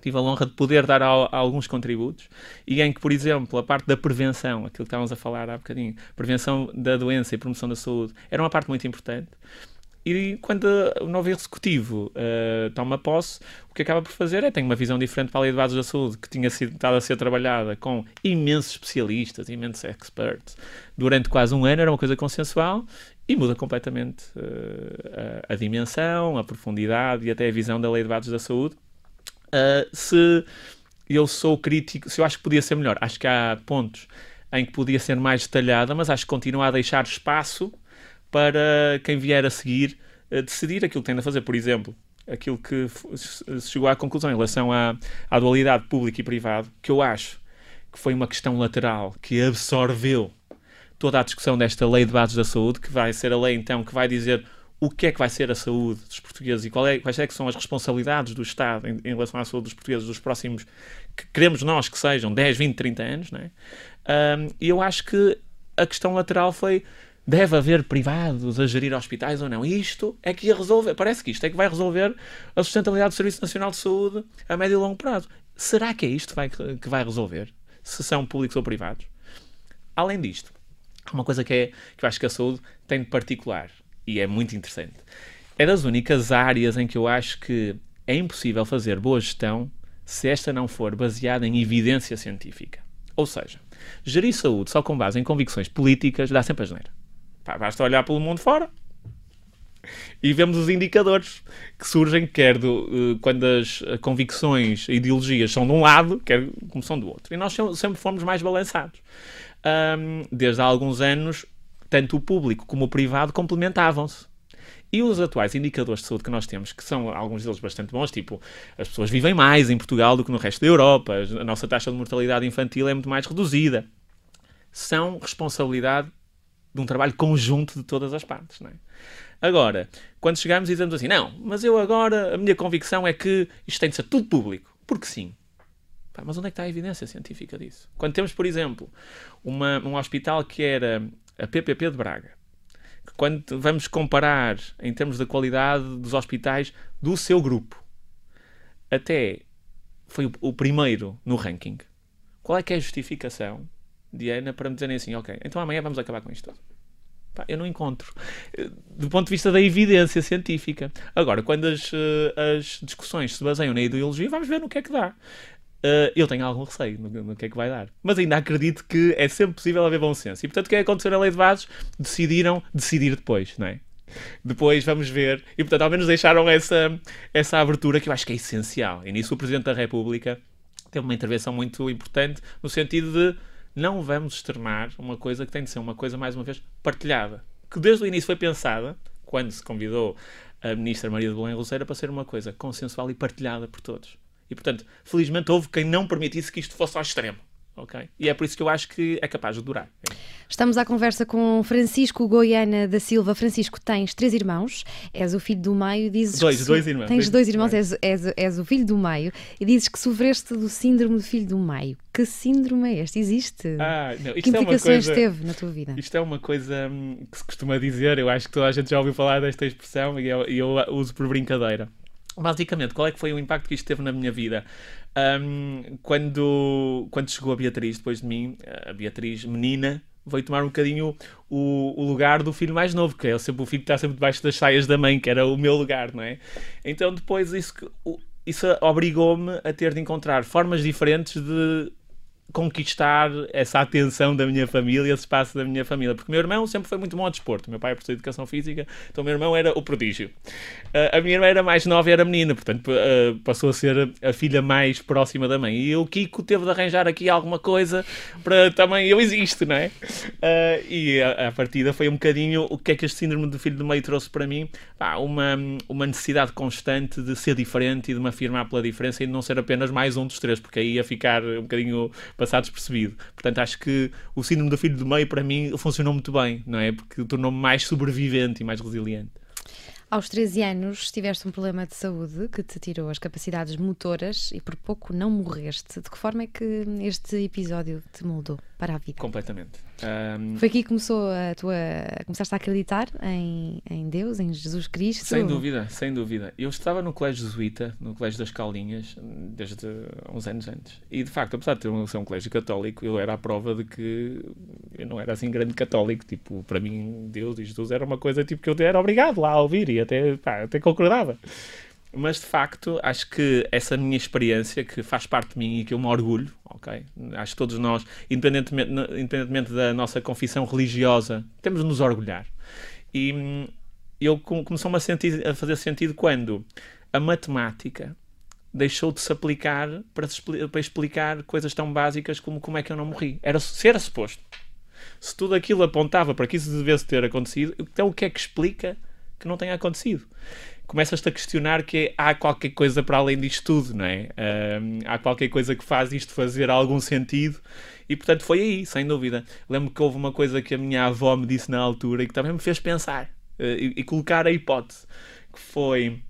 tive a honra de poder dar a, a alguns contributos e em que, por exemplo, a parte da prevenção, aquilo que estávamos a falar há bocadinho, prevenção da doença e promoção da saúde, era uma parte muito importante. E quando o novo executivo uh, toma posse, o que acaba por fazer é tem uma visão diferente para a lei de bases da saúde, que tinha sido, estado a ser trabalhada com imensos especialistas, imensos experts, durante quase um ano, era uma coisa consensual, e muda completamente uh, a, a, dimensão, a profundidade e até a visão da lei de bases da saúde. Uh, se eu sou crítico, se eu acho que podia ser melhor, acho que há pontos em que podia ser mais detalhada, mas acho que continua a deixar espaço para quem vier a seguir a decidir aquilo que tem a fazer. Por exemplo, aquilo que se chegou à conclusão em relação à, à dualidade público e privado, que eu acho que foi uma questão lateral que absorveu toda a discussão desta lei de bases da saúde, que vai ser a lei então que vai dizer o que é que vai ser a saúde dos portugueses e é, quais é que são as responsabilidades do Estado em, em, relação à saúde dos portugueses dos próximos, que queremos nós que sejam 10, 20, 30 anos, não é? Um, e eu acho que a questão lateral foi deve haver privados a gerir hospitais ou não. Isto é que ia resolver, parece que isto é que vai resolver a sustentabilidade do Serviço Nacional de Saúde a médio e longo prazo. Será que é isto que vai resolver? Se são públicos ou privados? Além disto, uma coisa que, é, que eu acho que a saúde tem de particular e é muito interessante. É das únicas áreas em que eu acho que é impossível fazer boa gestão se esta não for baseada em evidência científica. Ou seja, gerir saúde só com base em convicções políticas dá sempre a geneira. Pá, basta olhar pelo mundo fora e vemos os indicadores que surgem, quer do, uh, quando as convicções, ideologias são de um lado, quer como são do outro. E nós sempre fomos mais balançados. Um, desde há alguns anos, tanto o público como o privado complementavam-se. E os atuais indicadores de saúde que nós temos, que são alguns deles bastante bons, tipo, as pessoas vivem mais em Portugal do que no resto da Europa, a nossa taxa de mortalidade infantil é muito mais reduzida, são responsabilidade de um trabalho conjunto de todas as partes. Não é? Agora, quando chegamos e dizemos assim, não, mas eu agora, a minha convicção é que isto tem de ser tudo público, porque sim. Pá, mas onde é que está a evidência científica disso? Quando temos, por exemplo, uma, um hospital que era a PPP de Braga, que quando vamos comparar em termos da qualidade dos hospitais do seu grupo, até foi o, primeiro no ranking. Qual é que é a justificação Diana para me dizerem assim, ok, então amanhã vamos acabar com isto tudo. Pá, eu não encontro. Do ponto de vista da evidência científica. Agora, quando as, eh, as discussões se baseiam na ideologia, vamos ver no que é que dá. Uh, eu tenho algum receio no, no, que é que vai dar. Mas ainda acredito que é sempre possível haver bom senso. E portanto, o que é que aconteceu na lei de bases? Decidiram decidir depois, não é? Depois vamos ver. E portanto, ao menos deixaram essa, essa abertura que eu acho que é essencial. E nisso o Presidente da República teve uma intervenção muito importante no sentido de não vamos extremar uma coisa que tem de ser uma coisa, mais uma vez, partilhada. Que desde o início foi pensada, quando se convidou a ministra Maria de Belém Roseira, para ser uma coisa consensual e partilhada por todos. E, portanto, felizmente houve quem não permitisse que isto fosse ao extremo. ok? E é por isso que eu acho que é capaz de durar. Estamos à conversa com Francisco Goiana da Silva. Francisco, tens três irmãos, és o filho do meio, dizes dois, que dois irmãos. Tens dois irmãos, és, és, és, o filho do meio e dizes que sofreste do síndrome de filho do meio. Que síndrome é este? Existe? Ah, não, que implicações é coisa, teve na tua vida? Isto é uma coisa hum, que se costuma dizer, eu acho que toda a gente já ouviu falar desta expressão e eu, eu uso por brincadeira. Basicamente, qual é que foi o impacto que isto teve na minha vida? Um, quando, quando chegou a Beatriz depois de mim, a Beatriz menina, veio tomar um bocadinho o, o, lugar do filho mais novo, que é sempre o filho que está sempre debaixo das saias da mãe, que era o meu lugar, não é? Então depois isso, isso obrigou-me a ter de encontrar formas diferentes de conquistar essa atenção da minha família, esse espaço da minha família. Porque o meu irmão sempre foi muito bom a desporto. meu pai é professor de educação física, então o meu irmão era o prodígio. Uh, a minha irmã era mais nova e era menina, portanto uh, passou a ser a filha mais próxima da mãe. E o Kiko teve de arranjar aqui alguma coisa para também eu existo, não é? Uh, e a, a partida foi um bocadinho o que é que este síndrome do filho do meio trouxe para mim? Ah, uma, uma necessidade constante de ser diferente e de me afirmar pela diferença e de não ser apenas mais um dos três, porque aí ia ficar um bocadinho passar despercebido. Portanto, acho que o síndrome do filho do meio, para mim, funcionou muito bem, não é? Porque tornou-me mais sobrevivente e mais resiliente. Aos 13 anos tiveste um problema de saúde que te tirou as capacidades motoras e por pouco não morreste. De que forma é que este episódio te moldou para a vida? Completamente. Um... Foi aqui que começou a tua. começaste a acreditar em, em Deus, em Jesus Cristo? Sem dúvida, sem dúvida. Eu estava no colégio jesuíta, no colégio das Calninhas, desde uns anos antes. E de facto, apesar de ter um, ser um colégio católico, eu era a prova de que eu não era assim grande católico. Tipo, para mim, Deus e Jesus era uma coisa tipo que eu era obrigado lá a ouvir e até, pá, até concordava. Mas de facto, acho que essa minha experiência, que faz parte de mim e que eu me orgulho, ok? Acho que todos nós, independentemente, independentemente da nossa confissão religiosa, temos de nos orgulhar. E hum, eu começou-me a, a fazer sentido quando a matemática deixou de se aplicar para, se, para, explicar coisas tão básicas como como é que eu não morri. Era, era suposto. Se tudo aquilo apontava para que isso devesse ter acontecido, então o que é que explica que não tenha acontecido? Começas-te a questionar que há qualquer coisa para além disto tudo, não é? Há qualquer coisa que faz isto fazer algum sentido e portanto foi aí, sem dúvida. Lembro que houve uma coisa que a minha avó me disse na altura e que também me fez pensar uh, e, e, colocar a hipótese que foi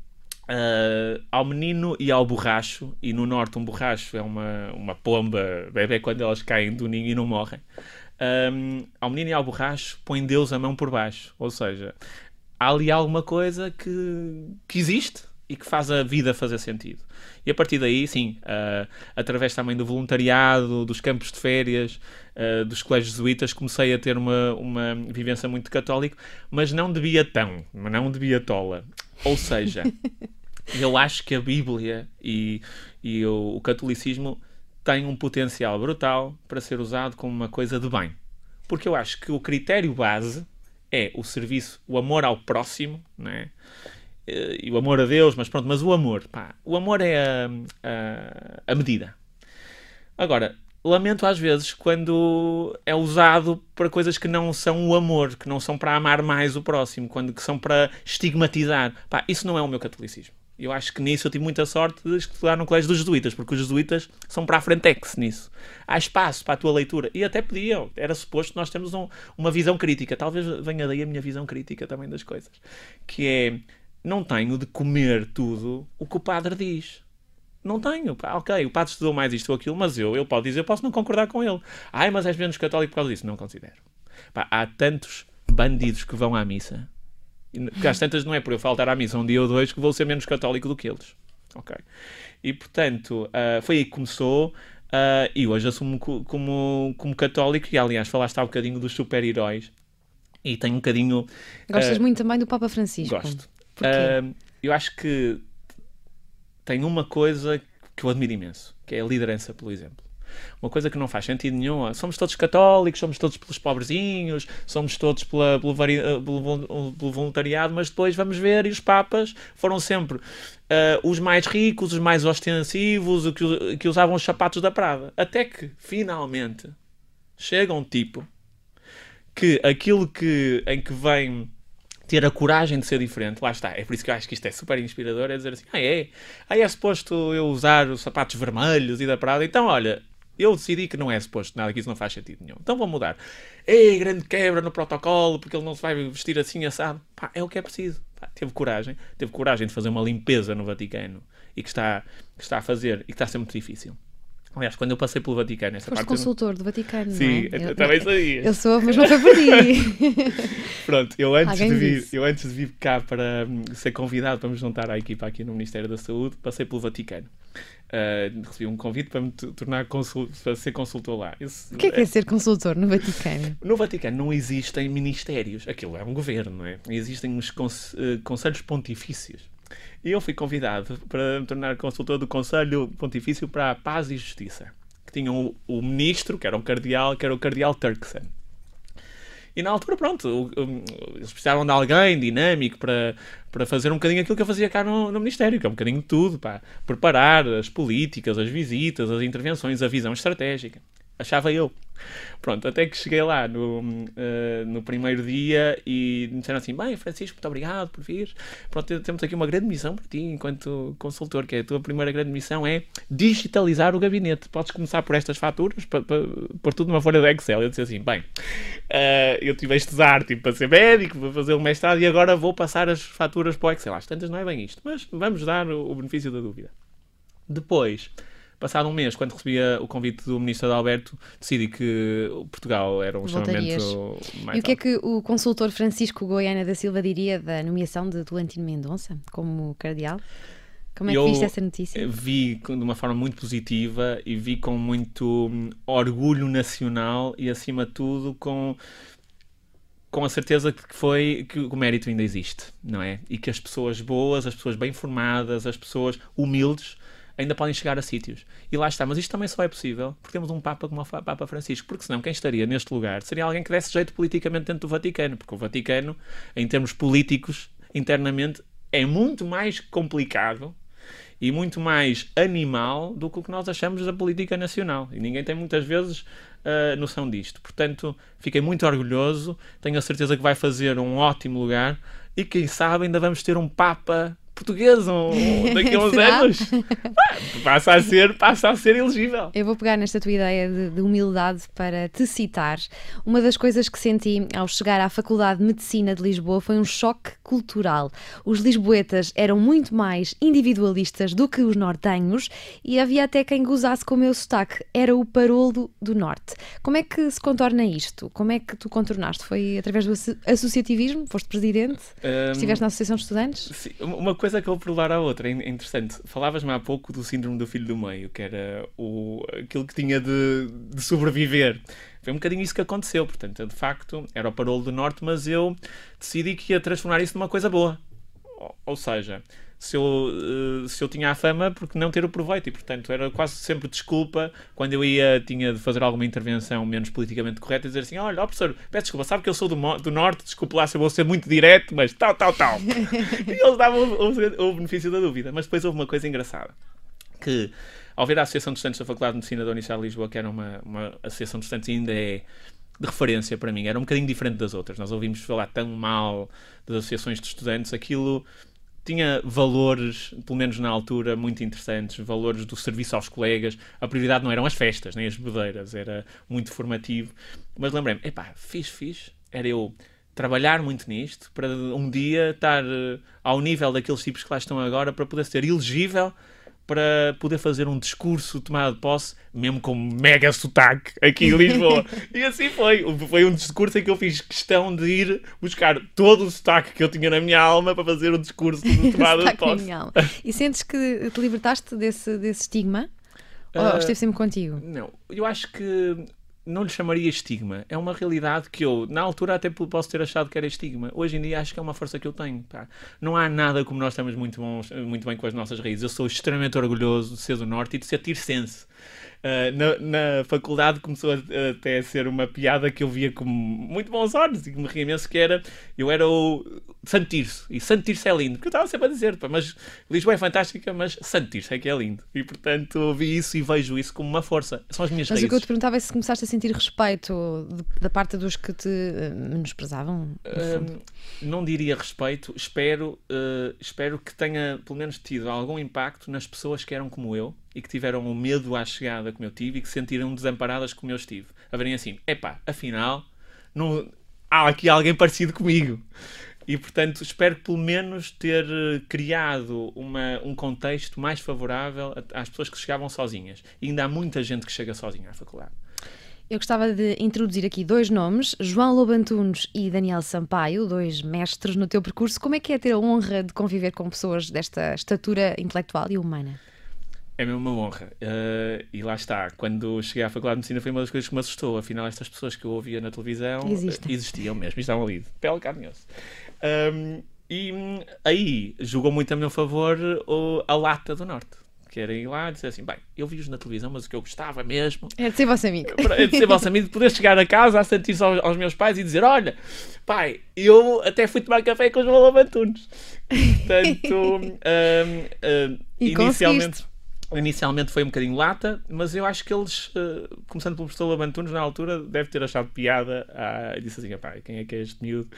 uh, ao menino e ao borracho, e no norte um borracho é uma, uma pomba, bebê quando elas caem do ninho e não morrem. Um, ao menino e ao borracho põe Deus a mão por baixo, ou seja, há ali alguma coisa que, que existe e que faz a vida fazer sentido. E a partir daí, sim, uh, através também do voluntariado, dos campos de férias, uh, dos colégios jesuítas, comecei a ter uma, uma vivência muito católica, mas não devia tão, não devia tola. Ou seja, *laughs* eu acho que a Bíblia e, e o, o catolicismo têm um potencial brutal para ser usado como uma coisa de bem. Porque eu acho que o critério base é o serviço, o amor ao próximo, né? e o amor a Deus, mas pronto, mas o amor, pá, o amor é a, a, a medida. Agora, lamento às vezes quando é usado para coisas que não são o amor, que não são para amar mais o próximo, quando que são para estigmatizar. Pá, isso não é o meu catolicismo. Eu acho que nisso eu tive muita sorte de estudar no colégio dos jesuítas, porque os jesuítas são para a frentex nisso. Há espaço para a tua leitura. E até pediam, era suposto nós temos um, uma visão crítica. Talvez venha daí a minha visão crítica também das coisas. Que é, não tenho de comer tudo o que o padre diz. Não tenho. Ok, o padre estudou mais isto ou aquilo, mas eu, eu posso dizer, eu posso não concordar com ele. Ai, mas és menos católico por causa disso. Não considero. Pá, há tantos bandidos que vão à missa porque às tantas não é por eu faltar à missa um dia ou dois que vou ser menos católico do que eles. Ok? E portanto, uh, foi aí que começou. Uh, e hoje assumo como, como católico, e aliás, falaste há um bocadinho dos super-heróis, e tenho um bocadinho. Gostas uh, muito também do Papa Francisco? Gosto. Uh, eu acho que tem uma coisa que eu admiro imenso, que é a liderança, por exemplo. Uma coisa que não faz sentido nenhum. Somos todos católicos, somos todos pelos pobrezinhos, somos todos pela, pelo, vari, eh, pelo, pelo, voluntariado, mas depois vamos ver, e os papas foram sempre uh, os mais ricos, os mais ostensivos, os que, que usavam os sapatos da Prada. Até que, finalmente, chega um tipo que aquilo que, em que vem ter a coragem de ser diferente, lá está. É por isso que eu acho que isto é super inspirador, é dizer assim, ah é, ah é suposto eu usar os sapatos vermelhos e da Prada, então olha, Eu decidi que não é suposto nada, que isso não faz sentido nenhum. Então vou mudar. Ei, grande quebra no protocolo, porque ele não se vai vestir assim assado. Pá, é o que é preciso. Pá, teve coragem. Teve coragem de fazer uma limpeza no Vaticano e que está, que está a fazer e que está a ser muito difícil. Aliás, quando eu passei pelo Vaticano, essa Foste parte. consultor eu... do Vaticano, Sim, não é? eu, também sabia. Eu sou, mas não foi por ti. *laughs* Pronto, eu antes, Alguém de vir, disse. eu antes de vir cá para hum, ser convidado para me juntar à equipa aqui no Ministério da Saúde, passei pelo Vaticano. Uh, recebi um convite para me tornar consul, para ser consultor lá. Esse- O que é que é ser consultor no Vaticano? No Vaticano não existem ministérios, aquilo é um governo, não é? Existem os conse- eh, conselhos pontifícios. E eu fui convidado para me tornar consultor do Conselho Pontifício para a Paz e Justiça, que tinham o, o ministro, que era um cardeal, que era o cardeal Turkson. E na altura, pronto, eles precisavam de alguém dinâmico para, para fazer um bocadinho aquilo que eu fazia cá no, no Ministério, que é um bocadinho de tudo, pá. Preparar as políticas, as visitas, as intervenções, a visão estratégica. Achava eu. Pronto, até que cheguei lá no, eh, no primeiro dia e me disseram assim: Bem, Francisco, muito obrigado por vir. Pronto, temos aqui uma grande missão para ti, enquanto consultor, que é a tua primeira grande missão é digitalizar o gabinete. Podes começar por estas faturas, pôr tudo numa folha de Excel. Eu disse assim: Bem, eh, eu tive a estudar tipo, para ser médico, para fazer um mestrado e agora vou passar as faturas para o Excel. Às tantas não é bem isto, mas vamos dar o, o benefício da dúvida. Depois, passado um mês, quando recebia o convite do ministro Adalberto, decidi que Portugal era um Voltarias. chamamento mais E o que é que o consultor Francisco Goiana da Silva diria da nomeação de Tolentino Mendonça como cardeal? Como é que Eu- viste essa notícia? vi de uma forma muito positiva e vi com muito hum, orgulho nacional e acima de tudo com com a certeza que foi que o mérito ainda existe, não é? E que as pessoas boas, as pessoas bem formadas, as pessoas humildes ainda podem chegar a sítios. E lá está, mas isto também só é possível porque temos um Papa como o Papa Francisco, porque senão quem estaria neste lugar seria alguém que desse jeito politicamente dentro do Vaticano, porque o Vaticano, em termos políticos, internamente, é muito mais complicado e muito mais animal do que o que nós achamos da política nacional. E ninguém tem muitas vezes ah, noção disto. Portanto, fiquei muito orgulhoso, tenho a certeza que vai fazer um ótimo lugar e quem sabe ainda vamos ter um Papa português um, *laughs* daqui a uns anos. Passa, a ser, passa a ser elegível. Eu vou pegar nesta tua ideia de, de humildade para te citar. Uma das coisas que senti ao chegar à Faculdade de Medicina de Lisboa foi um choque cultural. Os lisboetas eram muito mais individualistas do que os nortenhos e havia até quem gozasse com o meu sotaque. Era o parolo do norte. Como é que se contorna isto? Como é que tu contornaste? Foi através do asso- associativismo? Foste presidente? Hum, Estiveste na Associação de Estudantes? Sim, uma coisa que eu provar à outra, é in- interessante. Falavas-me há pouco do síndrome do filho do meio, que era o, aquilo que tinha de, de sobreviver. Foi um bocadinho isso que aconteceu. Portanto, de facto, era o parolo do norte, mas eu decidi que ia transformar isso numa coisa boa. Ou, ou seja, se eu, eh, se eu tinha a fama, porque não ter o proveito? E, portanto, era quase sempre desculpa quando eu ia, tinha de fazer alguma intervenção menos politicamente correta e dizer assim: olha, ó, professor, peço desculpa, sabe que eu sou do, do norte, desculpe lá se eu vou ser muito direto, mas tal, tal, tal. *laughs* e eles davam o, o- o benefício da dúvida. Mas depois houve uma coisa engraçada que ao ver a Associação de Estudantes da Faculdade de Medicina da Universidade de Lisboa, que era uma, uma associação de estudantes ainda é de referência para mim, era um bocadinho diferente das outras. Nós ouvimos falar tão mal das associações de estudantes, aquilo tinha valores, pelo menos na altura, muito interessantes, valores do serviço aos colegas. A prioridade não eram as festas, nem as bebedeiras, era muito formativo. Mas lembrei-me, epá, fiz, fiz, era eu trabalhar muito nisto para um dia estar eh, ao nível daqueles tipos que lá estão agora para poder ser elegível para poder fazer um discurso tomado de posse, mesmo com mega sotaque aqui em Lisboa. *laughs* e assim foi. Foi um discurso em que eu fiz questão de ir buscar todo o sotaque que eu tinha na minha alma para fazer *laughs* o discurso de tomada de posse. E sentes que te libertaste desse, desse estigma? Ou Ah, esteve sempre contigo? Não, eu acho que não lhe chamaria estigma. É uma realidade que eu, na altura, até posso ter achado que era estigma. Hoje em dia, acho que é uma força que eu tenho. pá. Não há nada como nós estamos muito, bons, muito bem com as nossas raízes. Eu sou extremamente orgulhoso de ser do Norte e de ser tircense. Ah, na, na faculdade começou a, a até a ser uma piada que eu via com muito bons olhos e que me ria imenso que era eu era o Santo Tirso e Santo Tirso é lindo porque eu estava sempre a dizer pá, mas Lisboa é fantástica mas Santo Tirso é que é lindo. E portanto vi isso e vejo isso como uma força. São as minhas Mas o que eu raízes te perguntava é se começaste a sentir respeito de- da parte dos que te eh, menosprezavam. Hum, não diria respeito, espero, eh, espero que tenha pelo menos tido algum impacto nas pessoas que eram como eu e que tiveram o medo à chegada como eu tive e que se sentiram desamparadas como eu estive. A verem assim, epá, afinal, não... há aqui alguém parecido comigo. E, portanto, espero pelo menos ter eh, criado uma, um contexto mais favorável às pessoas que chegavam sozinhas. E ainda há muita gente que chega sozinha à faculdade. Eu gostava de introduzir aqui dois nomes, João Lobantunes e Daniel Sampaio, dois mestres no teu percurso. Como é que é ter a honra de conviver com pessoas desta estatura intelectual e humana? É mesmo uma honra. Uh, e lá está, quando cheguei à Faculdade de Medicina foi uma das coisas que me assustou. Afinal, estas pessoas que eu ouvia na televisão Existem. existiam mesmo, estavam ali, de pele carne um, E aí jogou muito a meu favor o, a lata do Norte. Que era ir lá e dizer assim: bem, eu vi-os na televisão, mas o que eu gostava mesmo. É de ser vosso amigo. É de ser vosso amigo, de poder chegar a casa, a sentir-se aos, aos, meus pais e dizer: olha, pai, eu até fui tomar café com os Malabantunes. Portanto, *laughs* um, um, inicialmente inicialmente foi um bocadinho lata, mas eu acho que eles, uh, começando pelo professor Labantunes, na altura, deve ter achado piada. Ah, disse assim: pá, quem é que é este miúdo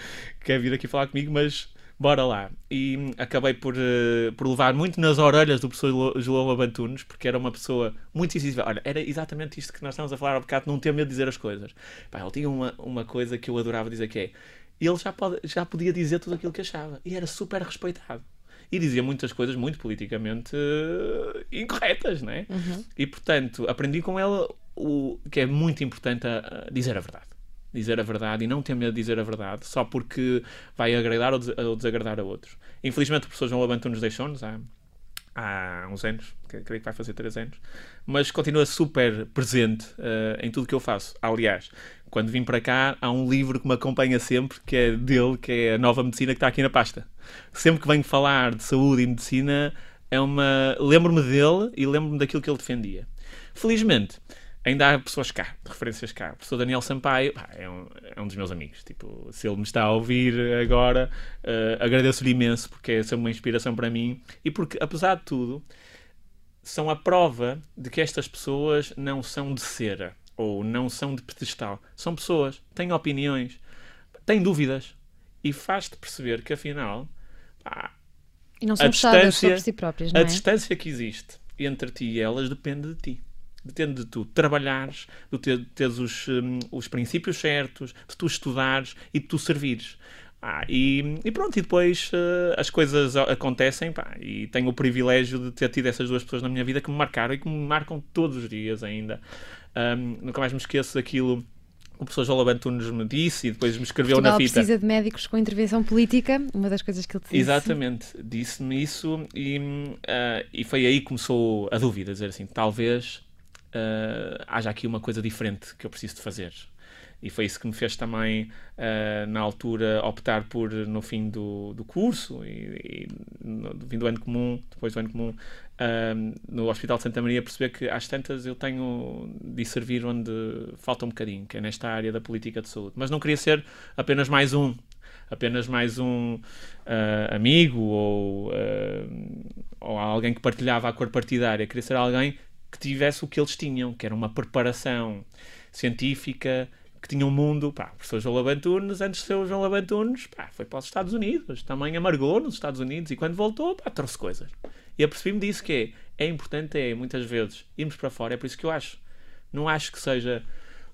que quer vir aqui falar comigo? Mas bora lá. E acabei por, uh, por levar muito nas orelhas do professor João Labantunes, porque era uma pessoa muito incisiva. Olha, era exatamente isto que nós estamos a falar há bocado, não ter medo de dizer as coisas. Pá, ele tinha uma, uma coisa que eu adorava dizer que é. Ele já, pode, já podia dizer tudo aquilo que achava e era super respeitado e dizia muitas coisas muito politicamente uh, incorretas, né? Uhum. E portanto, aprendi com ela o que é muito importante a, a dizer a verdade. Dizer a verdade e não ter medo de dizer a verdade só porque vai agradar ou, des ou desagradar a outros. Infelizmente, o professor João Labanto nos deixou-nos há, há uns anos, creio que vai fazer três anos, mas continua super presente uh, em tudo que eu faço. Aliás, quando vim para cá, há um livro que me acompanha sempre, que é dele, que é a Nova Medicina, que está aqui na pasta. Sempre que venho falar de saúde e medicina, é uma... lembro-me dele e lembro-me daquilo que ele defendia. Felizmente, ainda há pessoas cá, referências cá. O professor Daniel Sampaio pá, é, um, é, um, dos meus amigos. Tipo, se ele me está a ouvir agora, uh, agradeço-lhe imenso, porque é sempre uma inspiração para mim. E porque, apesar de tudo, são a prova de que estas pessoas não são de cera ou não são de pedestal. São pessoas, têm opiniões, têm dúvidas e faz-te perceber que afinal pá, e não são a distância, si próprias, não é? A distância que existe entre ti e elas depende de ti. Depende de tu trabalhares, de ter, teres os, um, os princípios certos, de tu estudares e de tu servires. Ah, e, e, pronto, e depois uh, as coisas acontecem pá, e tenho o privilégio de ter tido essas duas pessoas na minha vida que me marcaram e que me marcam todos os dias ainda. Um, nunca mais me esqueço daquilo o professor João Labantunes me disse e depois me escreveu Portugal na fita. precisa de médicos com intervenção política, uma das coisas que ele disse. Exatamente, disse-me isso e, uh, e foi aí que começou a dúvida, dizer assim, talvez uh, haja aqui uma coisa diferente que eu preciso de fazer e foi isso que me fez também, uh, na altura, optar por, no fim do, do curso e, e no, no fim do ano comum, depois do ano comum, uh, no Hospital de Santa Maria, perceber que às tantas eu tenho de servir onde falta um bocadinho, que é nesta área da política de saúde. Mas não queria ser apenas mais um, apenas mais um uh, amigo ou, ou alguém que partilhava a cor partidária, queria ser alguém que tivesse o que eles tinham, que era uma preparação científica, que tinha um mundo, pá, o professor João Labantunes, antes de ser o João Labantunes, pá, foi para os Estados Unidos, também amargou nos Estados Unidos e quando voltou, pá, trouxe coisas. E apercebi-me disso que é, é importante, é, muitas vezes, irmos para fora, é por isso que eu acho. Não acho que seja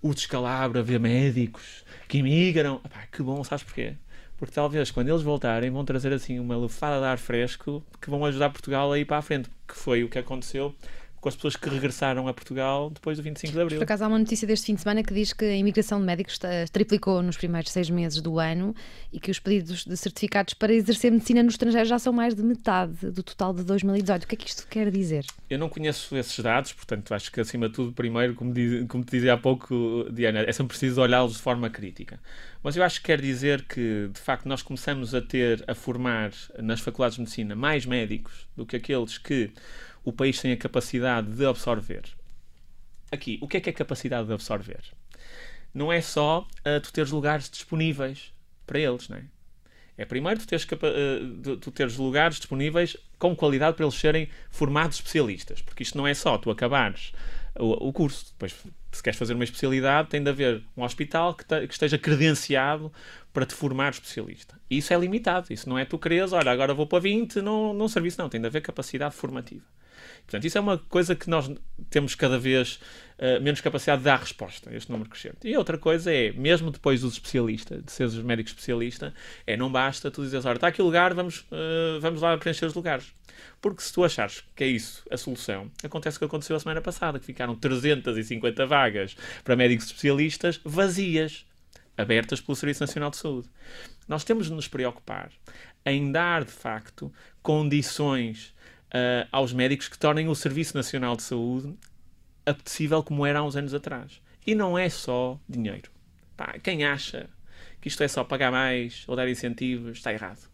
o descalabro haver médicos que imigram. Pá, que bom, sabes porquê? Porque talvez quando eles voltarem vão trazer assim uma lufada de ar fresco que vão ajudar Portugal a ir para a frente, que foi o que aconteceu com as pessoas que regressaram a Portugal depois do 25 de Abril. Por acaso há uma notícia deste fim de semana que diz que a imigração de médicos triplicou nos primeiros seis meses do ano e que os pedidos de certificados para exercer medicina no estrangeiro já são mais de metade do total de 2018. O que é que isto quer dizer? Eu não conheço esses dados, portanto acho que acima de tudo, primeiro, como, diz, como te dizia há pouco, Diana, é sempre preciso olhá-los de forma crítica. Mas eu acho que quer dizer que, de facto, nós começamos a ter, a formar nas faculdades de medicina mais médicos do que aqueles que o país tem a capacidade de absorver. Aqui, o que é que é capacidade de absorver? Não é só uh, tu teres lugares disponíveis para eles, não é? É primeiro tu teres, uh, tu teres lugares disponíveis com qualidade para eles serem formados especialistas, porque isto não é só tu acabares o, o curso, depois se queres fazer uma especialidade tem de haver um hospital que, te, que esteja credenciado para te formar especialista. E isso é limitado, isso não é tu queres, olha, agora vou para 20 num, num serviço, não, tem de haver capacidade formativa. Portanto, isso é uma coisa que nós temos cada vez uh, menos capacidade de dar resposta este número crescente. E outra coisa é, mesmo depois dos especialistas, de seres médico especialista, é não basta tu dizeres, olha, está aqui o lugar, vamos, uh, vamos lá preencher os lugares. Porque se tu achares que é isso a solução, acontece o que aconteceu a semana passada, que ficaram 350 vagas para médicos especialistas vazias, abertas pelo Serviço Nacional de Saúde. Nós temos de nos preocupar em dar, de facto, condições uh, aos médicos que tornem o Serviço Nacional de Saúde apetecível como era há uns anos atrás. E não é só dinheiro. Pá, quem acha que isto é só pagar mais ou dar incentivos está errado.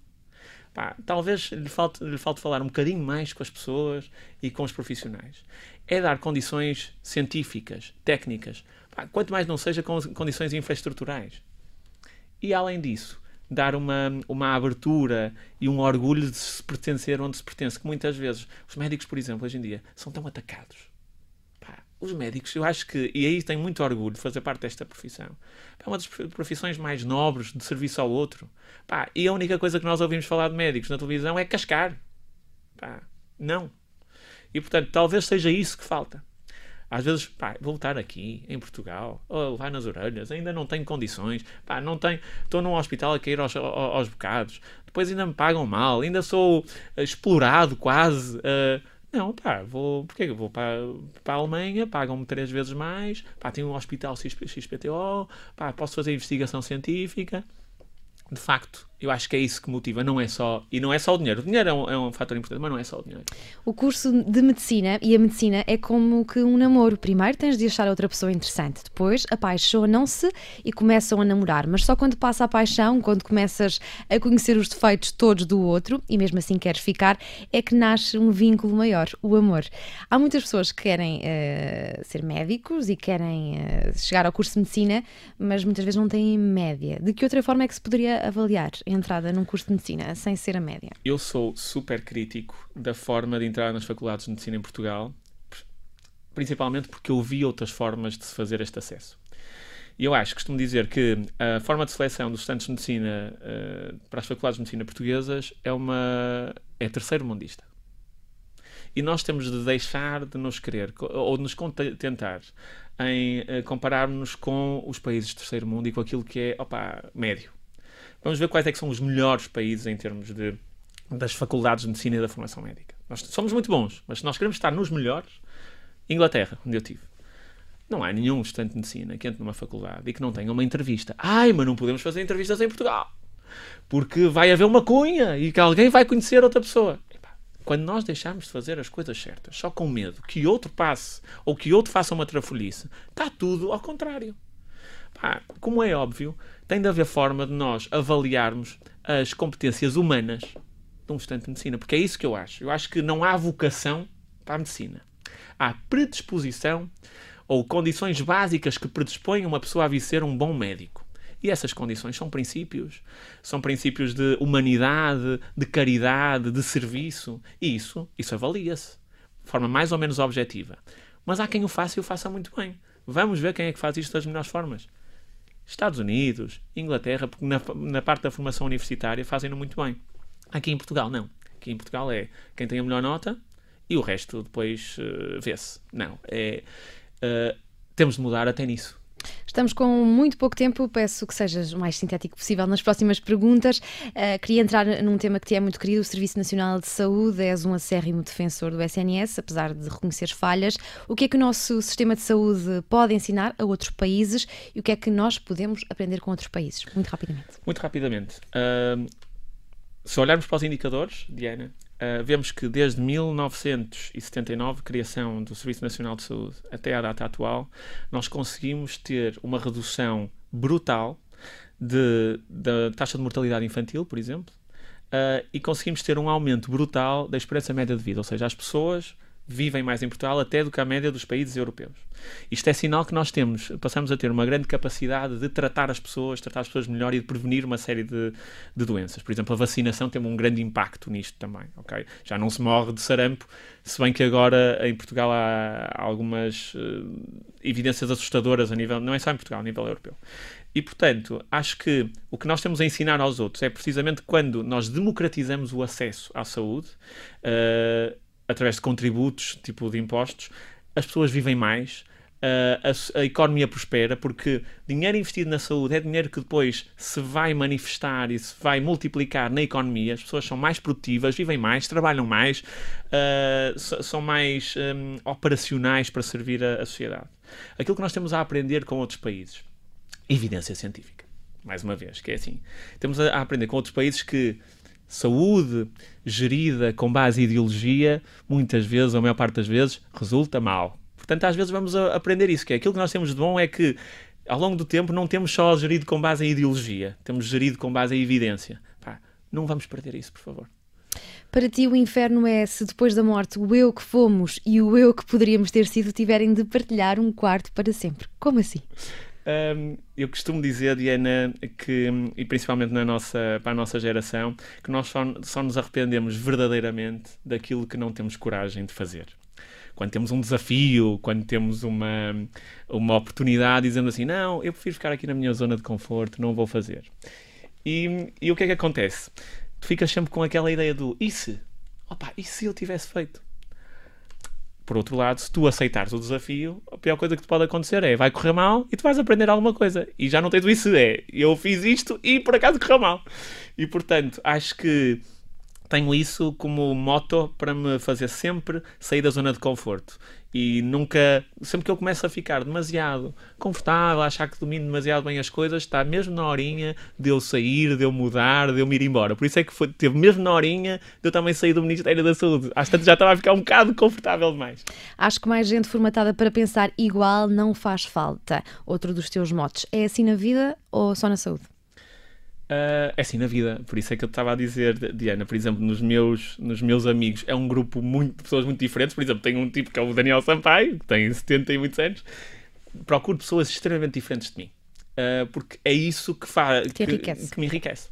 Pá, talvez lhe falte, lhe falte falar um bocadinho mais com as pessoas e com os profissionais. É dar condições científicas, técnicas, pá, quanto mais não seja com condições infraestruturais. E além disso, dar uma, uma abertura e um orgulho de se pertencer onde se pertence, que muitas vezes os médicos, por exemplo, hoje em dia, são tão atacados. Pá, os médicos, eu acho que, e aí tenho muito orgulho de fazer parte desta profissão, é uma das profissões mais nobres de serviço ao outro. Pá, e a única coisa que nós ouvimos falar de médicos na televisão é cascar. Pá, não. E portanto, talvez seja isso que falta. Às vezes, pá, vou estar aqui, em Portugal, ou vai nas orelhas, ainda não tenho condições, pá, não tenho, estou num hospital a cair aos, aos bocados, depois ainda me pagam mal, ainda sou uh, explorado quase. Uh, não, pá, vou, porque vou para, para a Alemanha, pagam-me três vezes mais, pá, tenho um hospital XPTO, pá, posso fazer investigação científica. De facto, eu acho que é isso que motiva, não é só. E não é só o dinheiro. O dinheiro é um, é um fator importante, mas não é só o dinheiro. O curso de medicina e a medicina é como que um namoro. Primeiro tens de achar outra pessoa interessante, depois apaixonam-se e começam a namorar. Mas só quando passa a paixão, quando começas a conhecer os defeitos todos do outro e mesmo assim queres ficar, é que nasce um vínculo maior, o amor. Há muitas pessoas que querem uh, ser médicos e querem uh, chegar ao curso de medicina, mas muitas vezes não têm média. De que outra forma é que se poderia avaliar? Entrada num curso de medicina, sem ser a média? Eu sou super crítico da forma de entrar nas faculdades de medicina em Portugal, principalmente porque eu vi outras formas de se fazer este acesso. Eu acho, costumo dizer que a forma de seleção dos estudantes de medicina uh, para as faculdades de medicina portuguesas é uma é terceiro mundista. E nós temos de deixar de nos querer ou de nos contentar em uh, compararmos com os países de terceiro mundo e com aquilo que é opa, médio. Vamos ver quais é são os melhores países em termos de, das faculdades de medicina e da formação médica. Nós somos muito bons, mas se nós queremos estar nos melhores, Inglaterra, onde eu tive. Não há nenhum estudante de medicina que entre numa faculdade e que não tenha uma entrevista. Ai, mas não podemos fazer entrevistas em Portugal. Porque vai haver uma cunha e que alguém vai conhecer outra pessoa. Quando nós deixarmos de fazer as coisas certas, só com medo que outro passe ou que outro faça uma trafolhice, está tudo ao contrário. Como é óbvio, tem de haver forma de nós avaliarmos as competências humanas de um estudante de medicina, porque é isso que eu acho. Eu acho que não há vocação para a medicina. Há predisposição ou condições básicas que predispõem uma pessoa a vir ser um bom médico. E essas condições são princípios. São princípios de humanidade, de caridade, de serviço. E isso, isso avalia-se de forma mais ou menos objetiva. Mas há quem o faça e o faça muito bem. Vamos ver quem é que faz isto das melhores formas. Estados Unidos, Inglaterra, porque na, na parte da formação universitária fazem-no muito bem. Aqui em Portugal, não. Aqui em Portugal é quem tem a melhor nota e o resto depois uh, vê-se. Não. É, uh, temos de mudar até nisso. Estamos com muito pouco tempo, peço que sejas o mais sintético possível nas próximas perguntas. Uh, queria entrar num tema que te é muito querido, o Serviço Nacional de Saúde. És um acérrimo defensor do SNS, apesar de reconhecer falhas. O que é que o nosso sistema de saúde pode ensinar a outros países e o que é que nós podemos aprender com outros países? Muito rapidamente. Muito rapidamente. Uh, se olharmos para os indicadores, Diana, Uh, vemos que desde 1979, criação do Serviço Nacional de Saúde, até à data atual, nós conseguimos ter uma redução brutal de, da taxa de mortalidade infantil, por exemplo, uh, e conseguimos ter um aumento brutal da esperança média de vida, ou seja, as pessoas vivem mais em Portugal até do que a média dos países europeus. Isto é sinal que nós temos, passamos a ter uma grande capacidade de tratar as pessoas, tratar as pessoas melhor e de prevenir uma série de, de doenças. Por exemplo, a vacinação tem um grande impacto nisto também, ok? Já não se morre de sarampo, se bem que agora em Portugal há algumas uh, evidências assustadoras a nível, não é só em Portugal, a nível europeu. E, portanto, acho que o que nós temos a ensinar aos outros é precisamente quando nós democratizamos o acesso à saúde, uh, através de contributos, tipo de impostos, as pessoas vivem mais, a, a, economia prospera, porque dinheiro investido na saúde é dinheiro que depois se vai manifestar e se vai multiplicar na economia. As pessoas são mais produtivas, vivem mais, trabalham mais, uh, são mais um, operacionais para servir a, a sociedade. Aquilo que nós temos a aprender com outros países, evidência científica, mais uma vez, que é assim. Temos a aprender com outros países que saúde gerida com base em ideologia, muitas vezes, ou a maior parte das vezes, resulta mal Portanto, às vezes vamos aprender isso, que é aquilo que nós temos de bom é que ao longo do tempo não temos só gerido com base em ideologia, temos gerido com base em evidência. Pá, não vamos perder isso, por favor. Para ti, o inferno é se depois da morte o eu que fomos e o eu que poderíamos ter sido tiverem de partilhar um quarto para sempre. Como assim? Um, eu costumo dizer, Diana, que, e principalmente na nossa, para a nossa geração, que nós só, só nos arrependemos verdadeiramente daquilo que não temos coragem de fazer quando temos um desafio, quando temos uma, uma oportunidade, dizendo assim: não, eu prefiro ficar aqui na minha zona de conforto, não vou fazer. E, e o que é que acontece? Tu ficas sempre com aquela ideia do e se? Opa, e se eu tivesse feito? Por outro lado, se tu aceitares o desafio, a pior coisa que te pode acontecer é vai correr mal e tu vais aprender alguma coisa. E já não tens isso, é eu fiz isto e por acaso correu mal. E portanto, acho que tenho isso como moto para me fazer sempre sair da zona de conforto. E nunca, sempre que eu começo a ficar demasiado confortável, a achar que domino demasiado bem as coisas, está mesmo na horinha de eu sair, de eu mudar, de eu me ir embora. Por isso é que foi, teve mesmo na horinha de eu também sair do Ministério da Saúde. Às tanto já estava a ficar um bocado confortável demais. Acho que mais gente formatada para pensar igual não faz falta. Outro dos teus motes. É assim na vida ou só na saúde? Uh, é assim na vida, por isso é que eu estava a dizer, Diana, por exemplo, nos meus, nos meus amigos, é um grupo muito, de pessoas muito diferentes. Por exemplo, tenho um tipo que é o Daniel Sampaio, que tem 70 e muitos anos. Procuro pessoas extremamente diferentes de mim, uh, porque é isso que, faz, que, que me enriquece.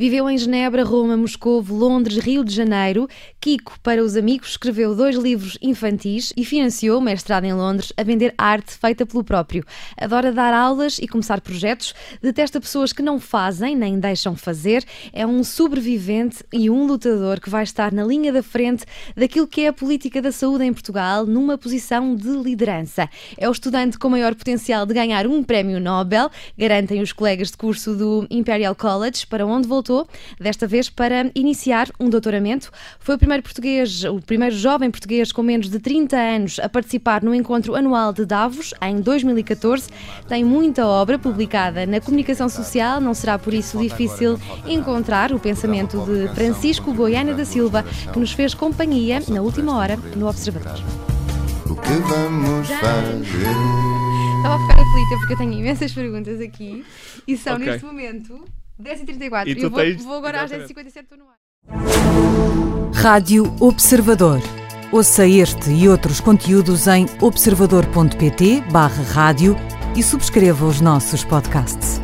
Viveu em Genebra, Roma, Moscou, Londres, Rio de Janeiro. Kiko, para os amigos, escreveu dois livros infantis e financiou mestrado em Londres a vender arte feita pelo próprio. Adora dar aulas e começar projetos. Detesta pessoas que não fazem nem deixam fazer. É um sobrevivente e um lutador que vai estar na linha da frente daquilo que é a política da saúde em Portugal, numa posição de liderança. É o estudante com maior potencial de ganhar um prémio Nobel, garantem os colegas de curso do Imperial College, para onde voltou voltou, desta vez para iniciar um doutoramento. Foi o primeiro português, o primeiro jovem português com menos de 30 anos a participar no encontro anual de Davos em 2014. Tem muita obra publicada na comunicação social, não será por isso difícil encontrar o pensamento de Francisco Goiânia da Silva, que nos fez companhia na última hora no Observador. O que vamos fazer? Estava a ficar aflita porque eu tenho imensas perguntas aqui e são okay. neste momento 10h34. E eu vou, tens... vou agora às 10h57, estou no ar. Rádio Observador. Ouça este e outros conteúdos em observador.pt/barra rádio e subscreva os nossos podcasts.